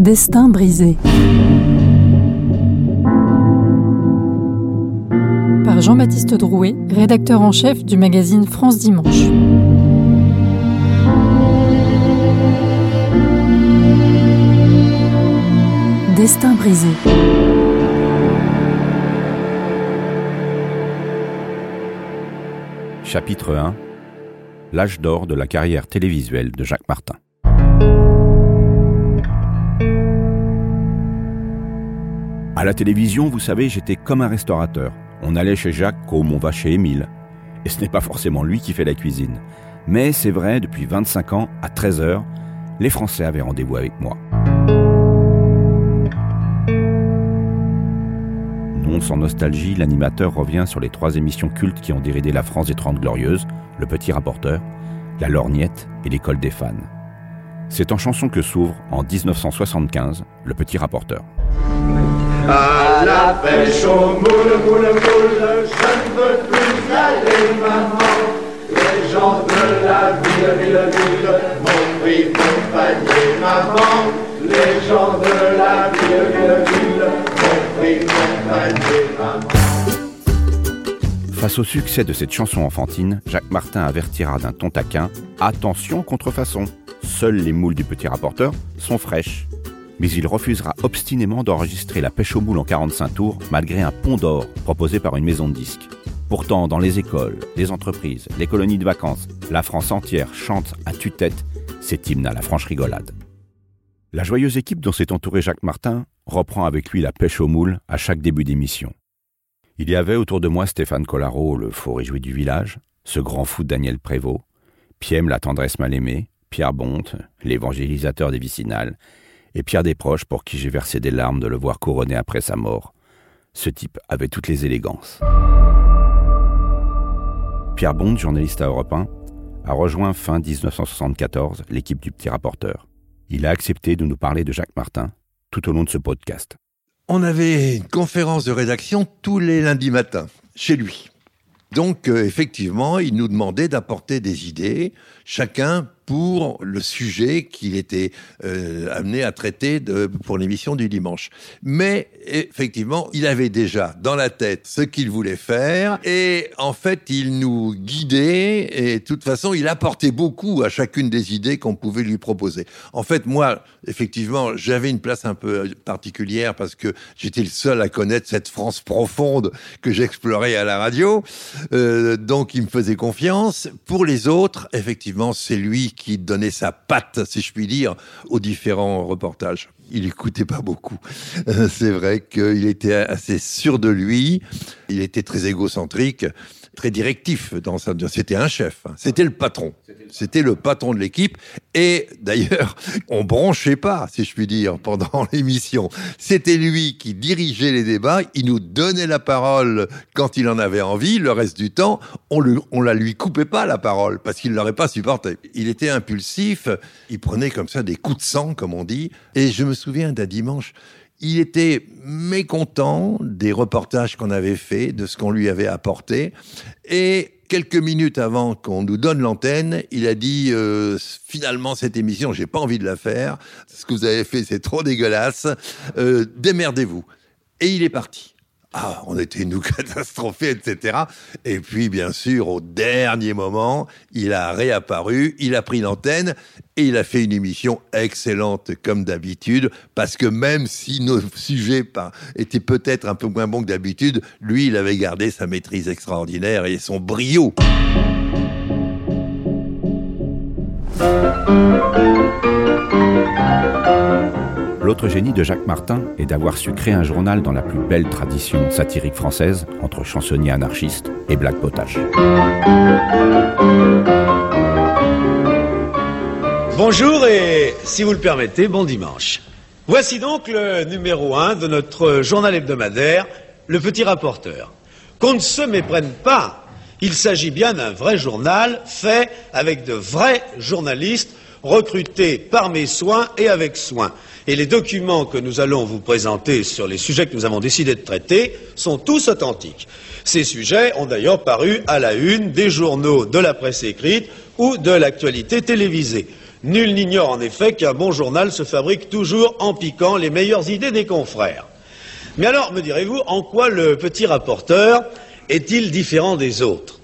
Destin brisé. Par Jean-Baptiste Drouet, rédacteur en chef du magazine France Dimanche. Destin brisé. Chapitre 1 L'âge d'or de la carrière télévisuelle de Jacques Martin. À la télévision, vous savez, j'étais comme un restaurateur. On allait chez Jacques comme on va chez Émile. Et ce n'est pas forcément lui qui fait la cuisine. Mais c'est vrai, depuis 25 ans, à 13h, les Français avaient rendez-vous avec moi. Non sans nostalgie, l'animateur revient sur les trois émissions cultes qui ont déridé la France des Trente Glorieuses, Le Petit Rapporteur, La Lorgnette et L'École des fans. C'est en chanson que s'ouvre, en 1975, Le Petit Rapporteur. À la pêche au moule, moule, moule, je ne veux plus aller, maman. Les gens de la ville, ville, ville, m'ont pris mon panier, maman. Les gens de la ville, ville, ville, m'ont pris mon panier, maman. Face au succès de cette chanson enfantine, Jacques Martin avertira d'un ton taquin Attention contrefaçon Seules les moules du petit rapporteur sont fraîches. Mais il refusera obstinément d'enregistrer la pêche aux moules en 45 tours malgré un pont d'or proposé par une maison de disques. Pourtant, dans les écoles, les entreprises, les colonies de vacances, la France entière chante à tue-tête cet hymne à la franche rigolade. La joyeuse équipe dont s'est entouré Jacques Martin reprend avec lui la pêche aux moules à chaque début d'émission. Il y avait autour de moi Stéphane Collaro, le faux réjoui du village, ce grand fou Daniel Prévost, Piem la tendresse mal aimée, Pierre Bonte, l'évangélisateur des vicinales, et Pierre Desproges pour qui j'ai versé des larmes de le voir couronné après sa mort. Ce type avait toutes les élégances. Pierre Bonte, journaliste à Europe 1, a rejoint fin 1974 l'équipe du petit rapporteur. Il a accepté de nous parler de Jacques Martin tout au long de ce podcast. On avait une conférence de rédaction tous les lundis matins, chez lui. Donc, euh, effectivement, il nous demandait d'apporter des idées, chacun pour le sujet qu'il était euh, amené à traiter pour l'émission du dimanche. Mais effectivement, il avait déjà dans la tête ce qu'il voulait faire et en fait, il nous guidait et de toute façon, il apportait beaucoup à chacune des idées qu'on pouvait lui proposer. En fait, moi, effectivement, j'avais une place un peu particulière parce que j'étais le seul à connaître cette France profonde que j'explorais à la radio. Euh, donc, il me faisait confiance. Pour les autres, effectivement, c'est lui qui donnait sa patte, si je puis dire, aux différents reportages. Il écoutait pas beaucoup. Euh, c'est vrai qu'il était assez sûr de lui. Il était très égocentrique très directif dans sa... C'était un chef, hein. c'était le patron. C'était le patron de l'équipe. Et d'ailleurs, on bronchait pas, si je puis dire, pendant l'émission. C'était lui qui dirigeait les débats. Il nous donnait la parole quand il en avait envie. Le reste du temps, on, ne on la lui coupait pas la parole parce qu'il l'aurait pas supporté. Il était impulsif. Il prenait comme ça des coups de sang, comme on dit. Et je me souviens d'un dimanche, il était mécontent des reportages qu'on avait faits, de ce qu'on lui avait apporté. Et quelques minutes avant qu'on nous donne l'antenne, il a dit euh, finalement cette émission, j'ai pas envie de la faire. Ce que vous avez fait, c'est trop dégueulasse. Euh, démerdez-vous. Et il est parti. Ah, on était nous catastrophés, etc. Et puis, bien sûr, au dernier moment, il a réapparu, il a pris l'antenne et il a fait une émission excellente comme d'habitude, parce que même si nos sujets étaient peut-être un peu moins bons que d'habitude, lui, il avait gardé sa maîtrise extraordinaire et son brio. L'autre génie de Jacques Martin est d'avoir su créer un journal dans la plus belle tradition satirique française, entre chansonniers anarchistes et black potache. Bonjour et, si vous le permettez, bon dimanche. Voici donc le numéro 1 de notre journal hebdomadaire, Le Petit Rapporteur. Qu'on ne se méprenne pas, il s'agit bien d'un vrai journal fait avec de vrais journalistes recrutés par mes soins et avec soin. Et les documents que nous allons vous présenter sur les sujets que nous avons décidé de traiter sont tous authentiques. Ces sujets ont d'ailleurs paru à la une des journaux de la presse écrite ou de l'actualité télévisée. Nul n'ignore en effet qu'un bon journal se fabrique toujours en piquant les meilleures idées des confrères. Mais alors, me direz-vous, en quoi le petit rapporteur est-il différent des autres?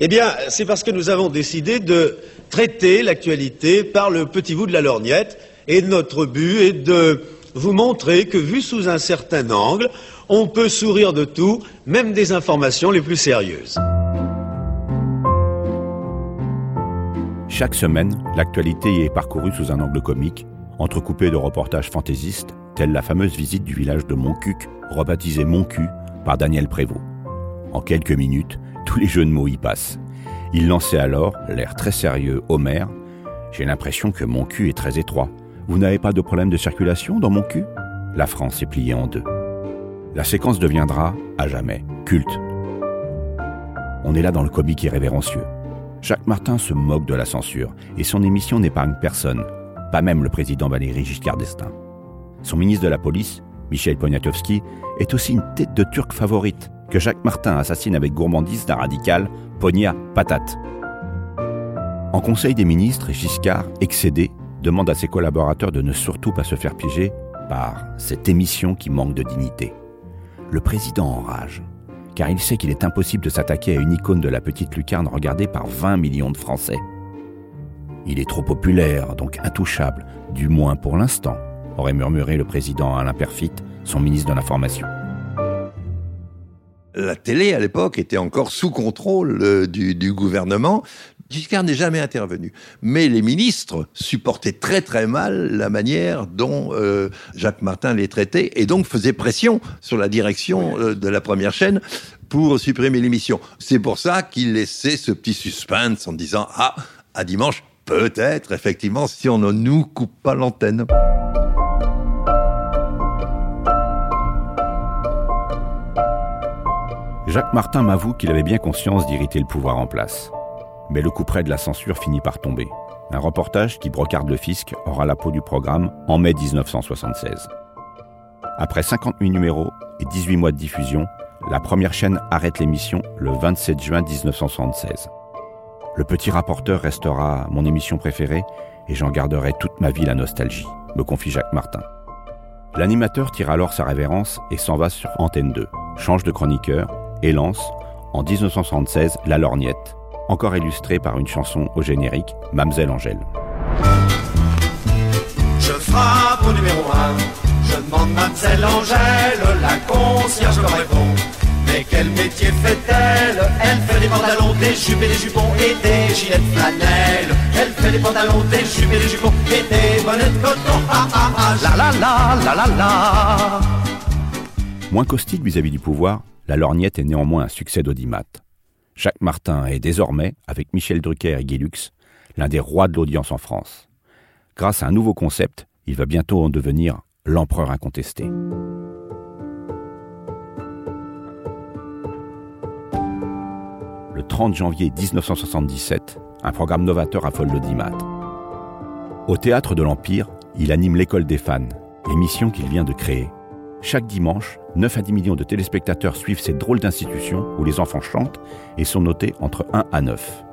Eh bien, c'est parce que nous avons décidé de traiter l'actualité par le petit bout de la lorgnette, et notre but est de vous montrer que, vu sous un certain angle, on peut sourire de tout, même des informations les plus sérieuses. Chaque semaine, l'actualité est parcourue sous un angle comique, entrecoupé de reportages fantaisistes, tels la fameuse visite du village de Montcuq, rebaptisé Montcu par Daniel Prévost. En quelques minutes, tous les jeux de mots y passent. Il lançait alors, l'air très sérieux, Homer. J'ai l'impression que mon cul est très étroit. Vous n'avez pas de problème de circulation dans mon cul? La France est pliée en deux. La séquence deviendra, à jamais, culte. On est là dans le comique irrévérencieux. Jacques Martin se moque de la censure et son émission n'épargne personne, pas même le président Valéry Giscard d'Estaing. Son ministre de la Police, Michel Poniatowski, est aussi une tête de turc favorite que Jacques Martin assassine avec gourmandise d'un radical, Ponia Patate. En Conseil des ministres, Giscard, excédé, demande à ses collaborateurs de ne surtout pas se faire piéger par cette émission qui manque de dignité. Le président enrage car il sait qu'il est impossible de s'attaquer à une icône de la petite lucarne regardée par 20 millions de Français. Il est trop populaire, donc intouchable, du moins pour l'instant, aurait murmuré le président Alain Perfit, son ministre de l'Information. La télé, à l'époque, était encore sous contrôle euh, du, du gouvernement. Giscard n'est jamais intervenu. Mais les ministres supportaient très très mal la manière dont euh, Jacques Martin les traitait et donc faisait pression sur la direction euh, de la première chaîne pour supprimer l'émission. C'est pour ça qu'il laissait ce petit suspense en disant Ah, à dimanche, peut-être, effectivement, si on ne nous coupe pas l'antenne. Jacques Martin m'avoue qu'il avait bien conscience d'irriter le pouvoir en place. Mais le coup près de la censure finit par tomber. Un reportage qui brocarde le fisc aura la peau du programme en mai 1976. Après 58 numéros et 18 mois de diffusion, la première chaîne arrête l'émission le 27 juin 1976. Le petit rapporteur restera mon émission préférée et j'en garderai toute ma vie la nostalgie, me confie Jacques Martin. L'animateur tire alors sa révérence et s'en va sur Antenne 2, change de chroniqueur et lance, en 1976, La Lorgnette, encore illustrée par une chanson au générique, Mamselle Angèle. Je frappe au numéro 1, je demande Mamselle Angèle, la concierge me répond. Mais quel métier fait-elle? Elle fait des pantalons, des jupes et des jupons et des gilets de flanelle. Elle fait des pantalons, des jupes et des jupons et des bonnets de coton. Ah ah ah, la la la la la la. Moins caustique vis-à-vis du pouvoir, la lorgnette est néanmoins un succès d'audimat. Jacques Martin est désormais, avec Michel Drucker et Guy Lux, l'un des rois de l'audience en France. Grâce à un nouveau concept, il va bientôt en devenir l'empereur incontesté. Le 30 janvier 1977, un programme novateur affole l'audimat. Au théâtre de l'Empire, il anime l'école des fans, émission qu'il vient de créer. Chaque dimanche, 9 à 10 millions de téléspectateurs suivent cette drôle d'institution où les enfants chantent et sont notés entre 1 à 9.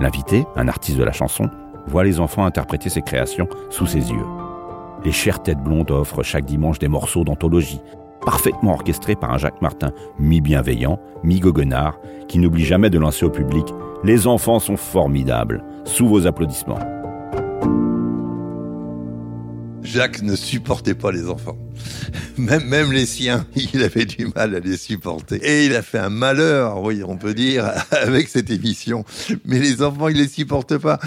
L'invité, un artiste de la chanson, voit les enfants interpréter ses créations sous ses yeux. Les chères têtes blondes offrent chaque dimanche des morceaux d'anthologie, parfaitement orchestrés par un Jacques Martin mi-bienveillant, mi-goguenard, qui n'oublie jamais de lancer au public Les enfants sont formidables, sous vos applaudissements. Jacques ne supportait pas les enfants. Même, même les siens, il avait du mal à les supporter. Et il a fait un malheur, oui, on peut dire, avec cette émission. Mais les enfants, il les supporte pas.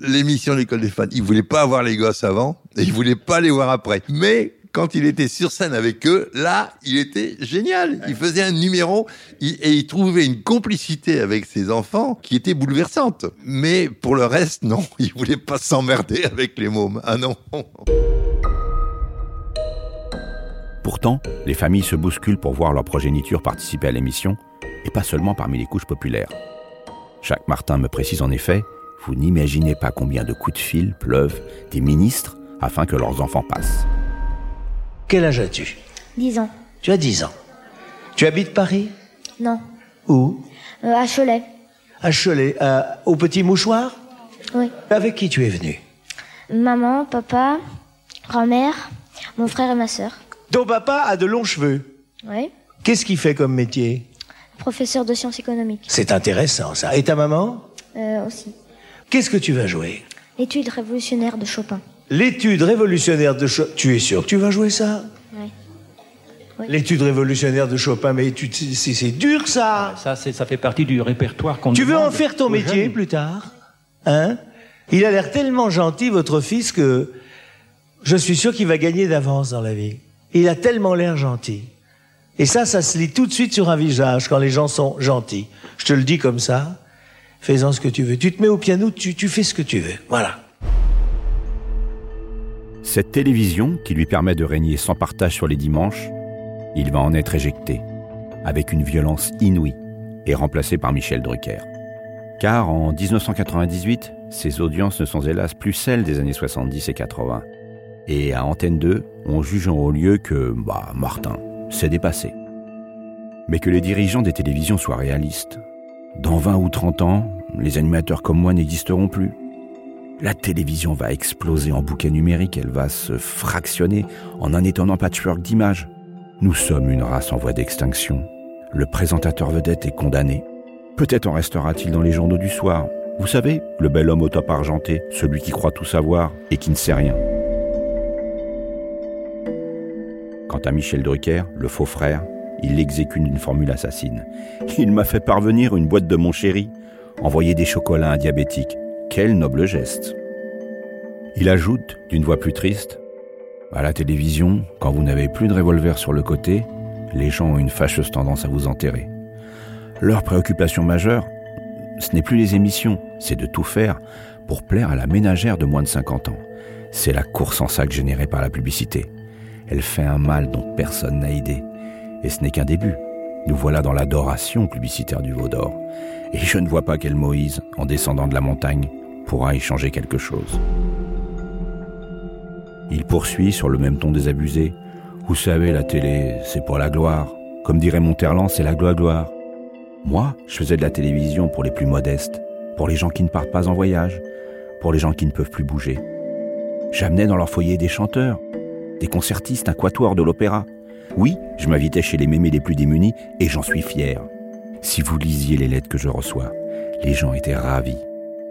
L'émission L'école des fans, il voulait pas avoir les gosses avant, et il voulait pas les voir après. Mais quand il était sur scène avec eux, là, il était génial. Il faisait un numéro et il trouvait une complicité avec ses enfants qui était bouleversante. Mais pour le reste, non, il voulait pas s'emmerder avec les mômes. Ah non. Pourtant, les familles se bousculent pour voir leur progéniture participer à l'émission, et pas seulement parmi les couches populaires. Jacques Martin me précise en effet, vous n'imaginez pas combien de coups de fil pleuvent des ministres afin que leurs enfants passent. Quel âge as-tu 10 ans. Tu as 10 ans. Tu habites Paris Non. Où Euh, à Cholet. À Cholet, euh, au Petit Mouchoir Oui. Avec qui tu es venu Maman, papa, grand-mère, mon frère et ma sœur. Ton papa a de longs cheveux. Oui. Qu'est-ce qu'il fait comme métier Professeur de sciences économiques. C'est intéressant ça. Et ta maman Euh, aussi. Qu'est-ce que tu vas jouer Études révolutionnaires de Chopin. L'étude révolutionnaire de Chopin. Tu es sûr que tu vas jouer ça? Oui. L'étude révolutionnaire de Chopin, mais tu- c'est c'est dur ça Ça, c'est- ça fait partie du répertoire qu'on Tu veux en faire ton métier jeunes. plus tard? Hein? Il a l'air tellement gentil, votre fils, que je suis sûr qu'il va gagner d'avance dans la vie. Il a tellement l'air gentil. Et ça, ça se lit tout de suite sur un visage quand les gens sont gentils. Je te le dis comme ça. Fais-en ce que tu veux. Tu te mets au piano, tu, tu fais ce que tu veux. Voilà. Cette télévision, qui lui permet de régner sans partage sur les dimanches, il va en être éjecté, avec une violence inouïe, et remplacé par Michel Drucker. Car en 1998, ses audiences ne sont hélas plus celles des années 70 et 80. Et à Antenne 2, on juge en haut lieu que, bah, Martin, c'est dépassé. Mais que les dirigeants des télévisions soient réalistes. Dans 20 ou 30 ans, les animateurs comme moi n'existeront plus. La télévision va exploser en bouquet numérique, elle va se fractionner en un étonnant patchwork d'images. Nous sommes une race en voie d'extinction. Le présentateur vedette est condamné. Peut-être en restera-t-il dans les journaux du soir. Vous savez, le bel homme au top argenté, celui qui croit tout savoir et qui ne sait rien. Quant à Michel Drucker, le faux frère, il exécute une formule assassine. Il m'a fait parvenir une boîte de mon chéri, envoyer des chocolats à un diabétique. Quel noble geste. Il ajoute, d'une voix plus triste, À la télévision, quand vous n'avez plus de revolver sur le côté, les gens ont une fâcheuse tendance à vous enterrer. Leur préoccupation majeure, ce n'est plus les émissions, c'est de tout faire pour plaire à la ménagère de moins de 50 ans. C'est la course en sac générée par la publicité. Elle fait un mal dont personne n'a idée. Et ce n'est qu'un début. Nous voilà dans l'adoration publicitaire du veau d'or. Et je ne vois pas quel Moïse, en descendant de la montagne, pourra y changer quelque chose. Il poursuit sur le même ton désabusé. Vous savez, la télé, c'est pour la gloire. Comme dirait Monterland, c'est la gloire-gloire. Moi, je faisais de la télévision pour les plus modestes, pour les gens qui ne partent pas en voyage, pour les gens qui ne peuvent plus bouger. J'amenais dans leur foyer des chanteurs, des concertistes, un quatuor de l'opéra. Oui, je m'invitais chez les mémés les plus démunis et j'en suis fier. Si vous lisiez les lettres que je reçois, les gens étaient ravis.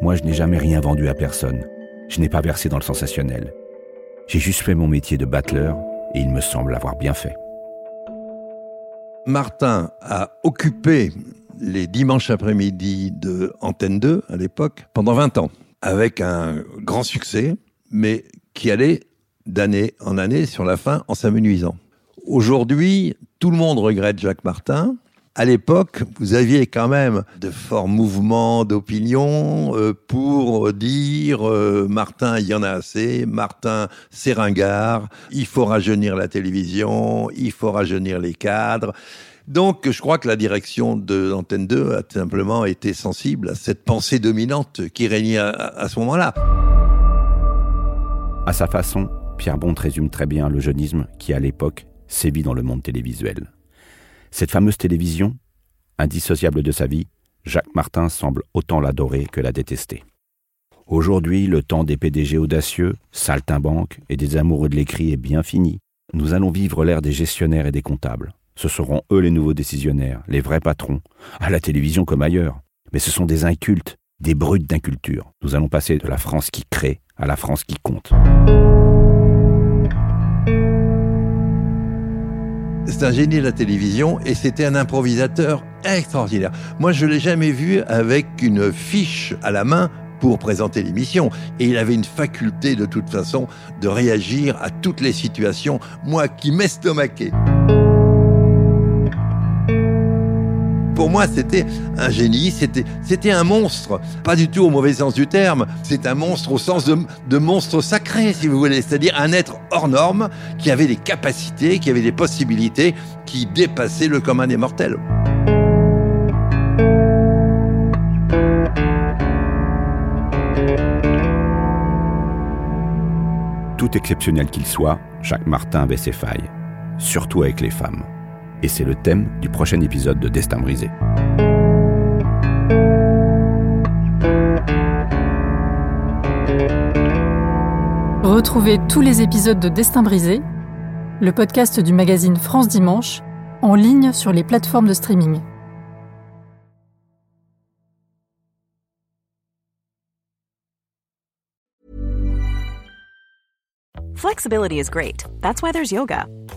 Moi, je n'ai jamais rien vendu à personne. Je n'ai pas versé dans le sensationnel. J'ai juste fait mon métier de battleur et il me semble avoir bien fait. Martin a occupé les dimanches après-midi de Antenne 2 à l'époque pendant 20 ans, avec un grand succès, mais qui allait d'année en année sur la fin en s'amenuisant. Aujourd'hui, tout le monde regrette Jacques Martin. À l'époque, vous aviez quand même de forts mouvements d'opinion euh, pour dire euh, Martin, il y en a assez, Martin, c'est ringard, il faut rajeunir la télévision, il faut rajeunir les cadres. Donc, je crois que la direction de l'antenne 2 a simplement été sensible à cette pensée dominante qui régnait à, à ce moment-là. À sa façon, Pierre Bond résume très bien le jeunisme qui, à l'époque, sévit dans le monde télévisuel. Cette fameuse télévision, indissociable de sa vie, Jacques Martin semble autant l'adorer que la détester. Aujourd'hui, le temps des PDG audacieux, saltimbanques et des amoureux de l'écrit est bien fini. Nous allons vivre l'ère des gestionnaires et des comptables. Ce seront eux les nouveaux décisionnaires, les vrais patrons, à la télévision comme ailleurs. Mais ce sont des incultes, des brutes d'inculture. Nous allons passer de la France qui crée à la France qui compte. C'est un génie de la télévision et c'était un improvisateur extraordinaire. Moi, je l'ai jamais vu avec une fiche à la main pour présenter l'émission. Et il avait une faculté de toute façon de réagir à toutes les situations, moi qui m'estomaquais. Pour moi, c'était un génie, c'était, un monstre. Pas du tout au mauvais sens du terme. C'est un monstre au sens de, monstre sacré, si vous voulez. C'est-à-dire un être hors norme qui avait des capacités, qui avait des possibilités, qui dépassait le commun des mortels. Tout exceptionnel qu'il soit, Jacques Martin avait ses failles, surtout avec les femmes. Et c'est le thème du prochain épisode de Destin brisé. Retrouvez tous les épisodes de Destin brisé, le podcast du magazine France Dimanche, en ligne sur les plateformes de streaming. Flexibility is great. That's why there's yoga.